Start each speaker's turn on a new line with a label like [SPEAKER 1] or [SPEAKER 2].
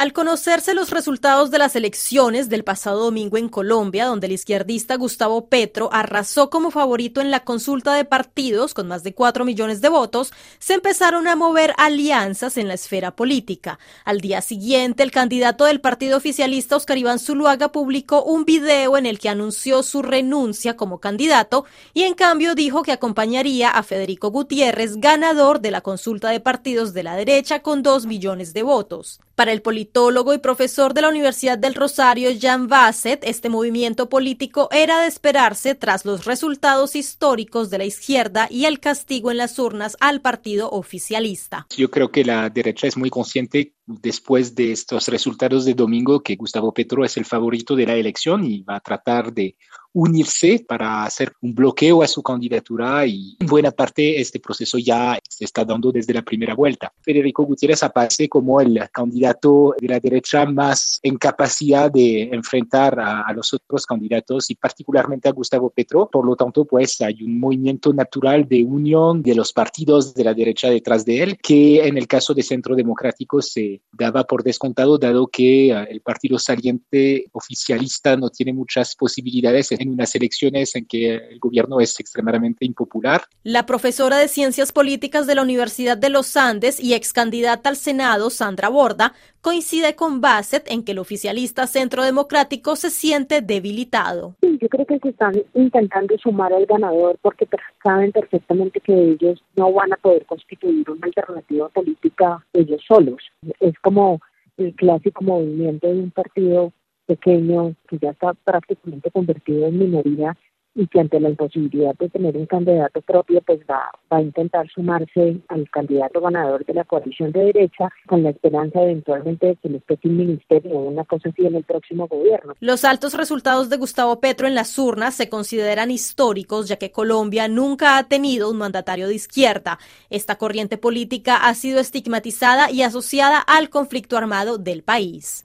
[SPEAKER 1] Al conocerse los resultados de las elecciones del pasado domingo en Colombia, donde el izquierdista Gustavo Petro arrasó como favorito en la consulta de partidos con más de 4 millones de votos, se empezaron a mover alianzas en la esfera política. Al día siguiente, el candidato del partido oficialista Oscar Iván Zuluaga publicó un video en el que anunció su renuncia como candidato y en cambio dijo que acompañaría a Federico Gutiérrez, ganador de la consulta de partidos de la derecha con 2 millones de votos. Para el politólogo y profesor de la Universidad del Rosario, Jean Bassett, este movimiento político era de esperarse tras los resultados históricos de la izquierda y el castigo en las urnas al partido oficialista.
[SPEAKER 2] Yo creo que la derecha es muy consciente después de estos resultados de domingo que Gustavo Petro es el favorito de la elección y va a tratar de unirse para hacer un bloqueo a su candidatura y en buena parte este proceso ya se está dando desde la primera vuelta. Federico Gutiérrez aparece como el candidato de la derecha más en capacidad de enfrentar a, los otros candidatos y particularmente a Gustavo Petro. Por lo tanto, pues hay un movimiento natural de unión de los partidos de la derecha detrás de él que en el caso de Centro Democrático se daba por descontado, dado que ah, el partido saliente oficialista no tiene muchas posibilidades en unas elecciones en que el gobierno es extremadamente impopular.
[SPEAKER 1] La profesora de Ciencias Políticas de la Universidad de los Andes y ex candidata al Senado, Sandra Borda, coincide con Bassett en que el oficialista Centro Democrático se siente debilitado.
[SPEAKER 3] Yo creo que se están intentando sumar al ganador porque saben perfectamente que ellos no van a poder constituir una alternativa política ellos solos. Es como el clásico movimiento de un partido pequeño que ya está prácticamente convertido en minoría y que ante la imposibilidad de tener un candidato propio, pues va, va a intentar sumarse al candidato ganador de la coalición de derecha con la esperanza eventualmente de que le toque un ministerio o una cosa así en el próximo gobierno.
[SPEAKER 1] Los altos resultados de Gustavo Petro en las urnas se consideran históricos, ya que Colombia nunca ha tenido un mandatario de izquierda. Esta corriente política ha sido estigmatizada y asociada al conflicto armado del país.